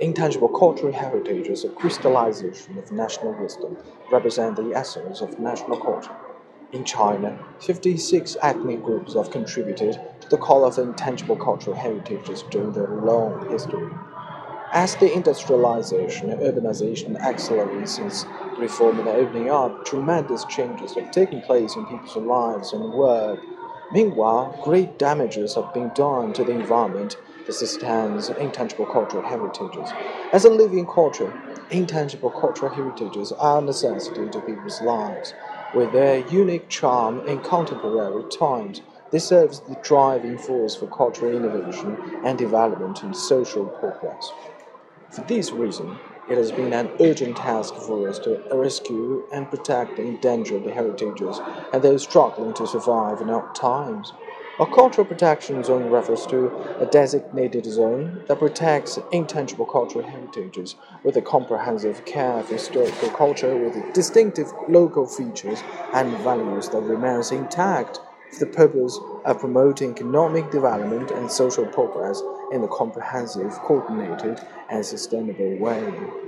Intangible cultural heritage is a crystallization of national wisdom, represent the essence of national culture. In China, 56 ethnic groups have contributed to the call of intangible cultural heritages during their long history. As the industrialization and urbanization accelerates since reform and opening up, tremendous changes have taken place in people's lives and work. Meanwhile, great damages have been done to the environment that sustains intangible cultural heritages. As a living culture, intangible cultural heritages are a necessity to people's lives. With their unique charm in contemporary times, they serve as the driving force for cultural innovation and development and social progress. For this reason, it has been an urgent task for us to rescue and protect the endangered heritages and those struggling to survive in our times. A cultural protection zone refers to a designated zone that protects intangible cultural heritages with a comprehensive care of historical culture with distinctive local features and values that remains intact for the purpose of promoting economic development and social progress in a comprehensive, coordinated, and sustainable way.